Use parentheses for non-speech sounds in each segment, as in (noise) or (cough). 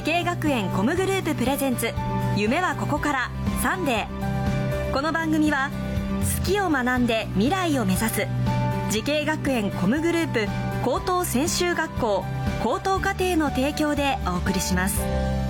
滋慶学園 COM グループプレゼンツ夢はここからサンデー。この番組は好きを学んで未来を目指す滋慶学園 COM グループ高等専修学校高等課程の提供でお送りします。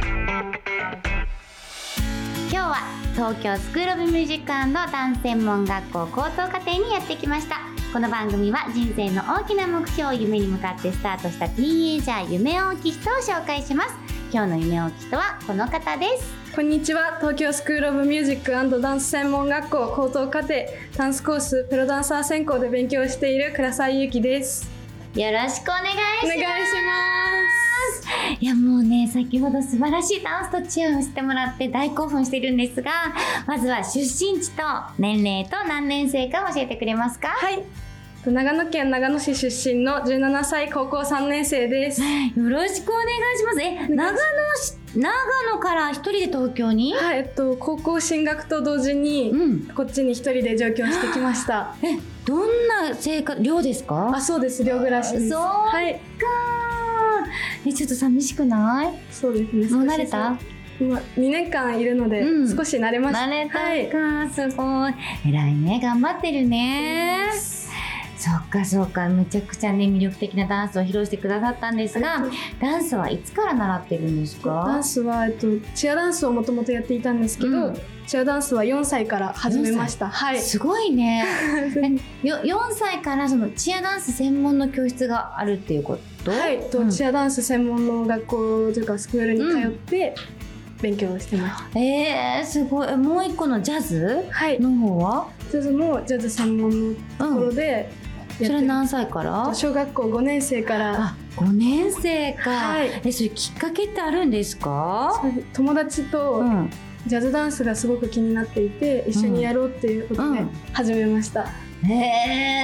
今日は東京スクールオブミュージックダンス専門学校高等課程にやってきました。この番組は人生の大きな目標夢に向かってスタートしたティーンエイジャー夢大きい人を紹介します。今日の夢大きい人はこの方です。こんにちは。東京スクールオブミュージックダンス専門学校高等課程ダンスコースプロダンサー専攻で勉強している倉沢ゆきです。よろしくお願いします。お願いやもうね先ほど素晴らしいダンスとチアをしてもらって大興奮しているんですがまずは出身地と年齢と何年生か教えてくれますか？はい。長野県長野市出身の17歳高校3年生です。よろしくお願いします。え長野市長野から一人で東京に？はいえっと高校進学と同時に、うん。こっちに一人で上京してきました。えどんな生活寮ですか？あそうです。寮暮らしです。そうはい。か (laughs) えちょっと寂しくない？そうです。ねもう慣れた？今2年間いるので、うん。少し慣れました。慣れたはい。か、すごい。偉いね頑張ってるね。そっかそっか。めちゃくちゃね魅力的なダンスを披露してくださったんですがダンスはいつから習ってるんですダかンスは、えっと、チアダンスをもともとやっていたんですけど、うんチアダンスは4歳から始めました。はい。すごいね。(laughs) えよ4歳からそのチアダンス専門の教室があるっていうこと？はい、とうん。チアダンス専門の学校というかスクールに通って勉強してました、えー、すごい。えもう一個のジャズはい。の方は？ジャズもジャズ専門のところでやってそれ何歳から？小学校5年生から。あ5年生か、はい。えそれきっかけってあるんですか？友達とうんジャズダンスがすごく気になっていて、一緒にやろうっていうことでうん。始めました、へ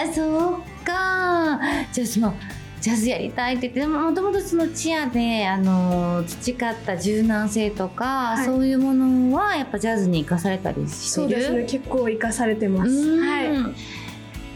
えそうか。じゃあそのジャズやりたいって言ってでももともとそのチアであの培った柔軟性とか、はい。そういうものはやっぱジャズに生かされたりしてる？そうですね。結構活かされてます。うん。はい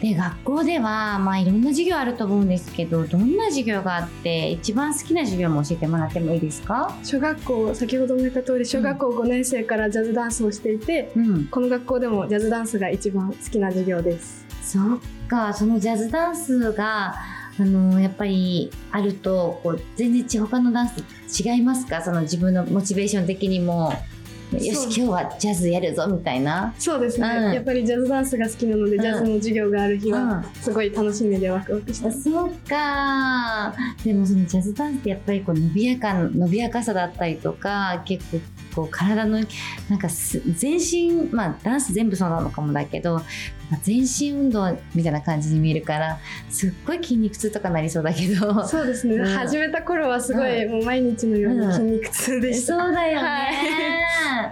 で学校ではまあいろんな授業あると思うんですけどどんな授業があって一番好きな授業も教えてもらってもいいですか？小学校先ほども言った通り小学校5年生からジャズダンスをしていて、うん。この学校でもジャズダンスが一番好きな授業です。そっかそのジャズダンスがあのやっぱりあるとこう全然ち他のダンスと違いますか？その自分のモチベーション的にもよし今日はジャズやるぞみたいな。そうですね、うん。やっぱりジャズダンスが好きなので、うん。ジャズの授業がある日はうすごい楽しみでワクワクして。ます、そうかでもそのジャズダンスってやっぱりこう伸びやか伸びやかさだったりとか結構こう体のなんかす全身まあダンス全部そうなのかもだけど全身運動みたいな感じに見えるからすっごい筋肉痛とかなりそうだけど。そうですね、うん。始めた頃はすごい、もう毎日のように筋肉痛でした、そうだよね、な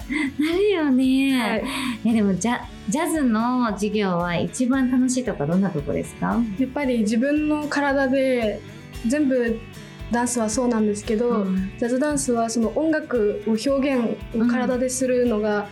るよね、はい。えでもジャジャズの授業は一番楽しいとかどんなとこですか、やっぱり自分の体で全部ダンスはそうなんですけど、うん。ジャズダンスはその音楽を表現を体でするのが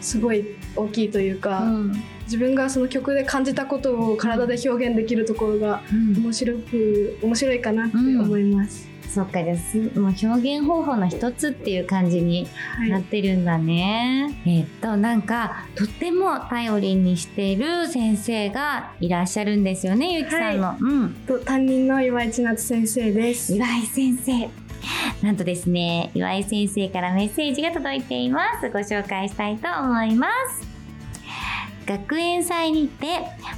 すごい大きいというか、うん。自分がその曲で感じたことを体で表現できるところがうん。面白く面白いかなって思います。そっかですもう表現方法の一つっていう感じにはい。なってるんだね、えっとなんかとっても頼りにしている先生がいらっしゃるんですよねゆきさんの、うん。と担任の岩井千夏先生です。岩井先生。なんとですね岩井先生からメッセージが届いています。ご紹介したいと思います学園祭にて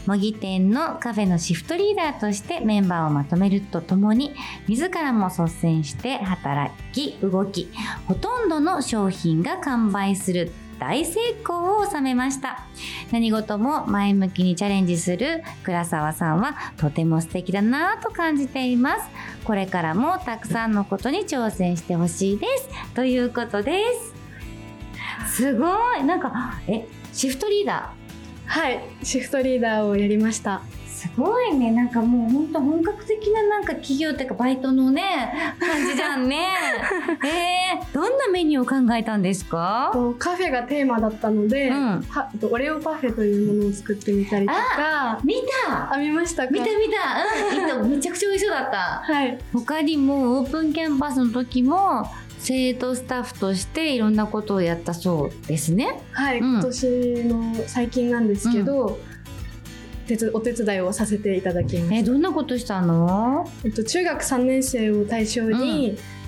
模擬店のカフェのシフトリーダーとしてメンバーをまとめるとともに自らも率先して働き動きほとんどの商品が完売する大成功を収めました。何事も前向きにチャレンジする倉沢さんはとても素敵だなと感じています。これからもたくさんのことに挑戦してほしいです。ということです。すごい。なんかえシフトリーダー？はい。シフトリーダーをやりました。ーすごいね。なんかもうほんと本格的ななんか企業っていうかバイトのね感じじゃんね。(laughs) えー、どんなメニューを考えたんですか？とカフェがテーマだったので、うん。オレオパフェというものを作ってみたりとか。見た。あ見ましたか？見た見た、うん、めちゃくちゃ美味しそうだった。はい。他にもオープンキャンパスの時も生徒スタッフとしていろんなことをやったそうですね。はい、うん。今年の最近なんですけど、手伝お手伝いをさせていただきましえどんなことしたの？た、えっと、中学3年生を対象に、とせ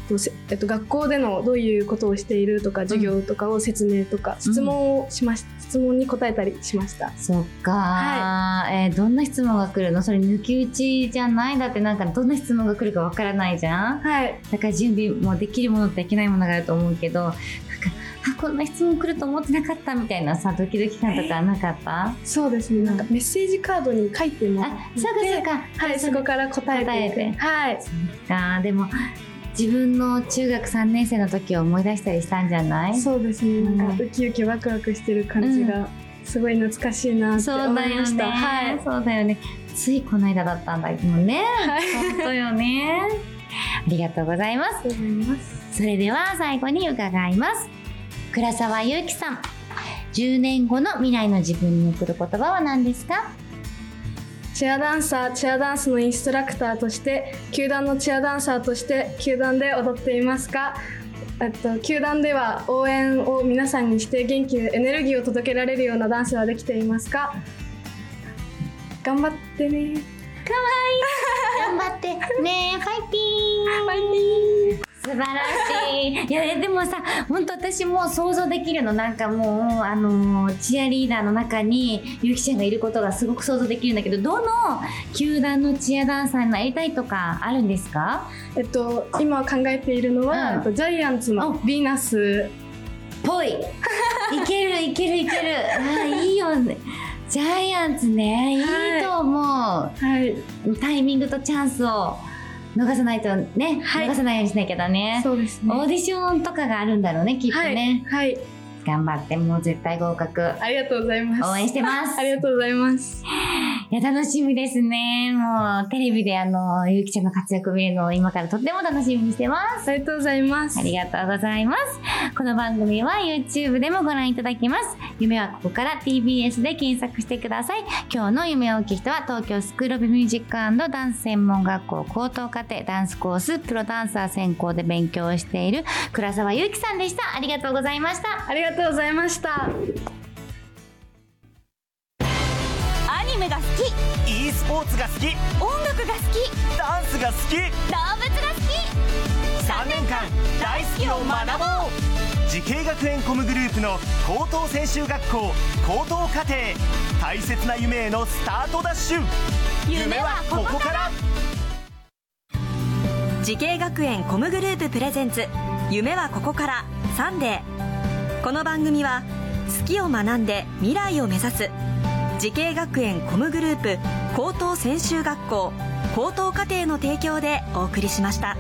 えっと、学校でのどういうことをしているとか授業とかを説明とか、質問をしまし質問に答えたりしました。そっか、えーどんな質問が来るの？それ抜き打ちじゃない？だってなんかどんな質問が来るかわからないじゃん。はい。だから準備もできるものとできないものがあると思うけどなんかあこんな質問来ると思ってなかったみたいなさドキドキ感とかなかった？そうですね。なんかメッセージカードに書いてもあてそうかそうか。はいそこから答えてはい。か。でも自分の中学3年生の時を思い出したりしたんじゃない？そうですね。なんうん。かウキウキワクワクしてる感じがすごい懐かしいなってそう思いましだよね、た、はい。そうだよね。ついこの間だったんだもんね。はい。本当よね。ありがとうございます。ありがとうございます。それでは最後に伺います。倉沢祐樹さん。10年後の未来の自分に送る言葉は何ですか？チアダンサーチアダンスのインストラクターとして球団のチアダンサーとして球団で踊っていますか？えっと球団では応援を皆さんにして元気でエネルギーを届けられるようなダンスはできていますか？頑張ってね。頑張ってね (laughs) ファイティーン素晴らしい。いやでもさ本当私も想像できるのなんかもうあのチアリーダーの中にゆきちゃんがいることがすごく想像できるんだけどどの球団のチアダンサーになりたいとかあるんですか？えっと今考えているのは、うん。えっとジャイアンツのヴィーナス。ぽい。いけるいけるいける。あいいよね。ジャイアンツねいいと思う、はい。タイミングとチャンスを逃さないとね、はい。逃さないようにしなきゃだね。そうですね。オーディションとかがあるんだろうねきっとね、はい、はい、頑張ってもう絶対合格。ありがとうございます。応援してます。ありがとうございますいや楽しみですねもうテレビであのゆうきちゃんの活躍見るのを今からとっても楽しみにしてますありがとうございますありがとうございます。この番組は YouTube でもご覧いただけます。夢はここから TBS で検索してください。今日の夢を大きい人は東京スクールオブミュージックダンス専門学校高等課程ダンスコースプロダンサー専攻で勉強をしている倉沢祐樹さんでした。ありがとうございました。ありがとうございましたスポーツが好き。音楽が好き。ダンスが好き。動物が好き。3年間大好きを学ぼう。滋慶学園 COM グループの高等専修学校高等課程。大切な夢へのスタートダッシュ。夢はここから。滋慶学園 COM グループプレゼンツ。夢はここから。サンデー。この番組は好きを学んで未来を目指す。滋慶学園 COM グループ高等専修学校高等課程の提供でお送りしました。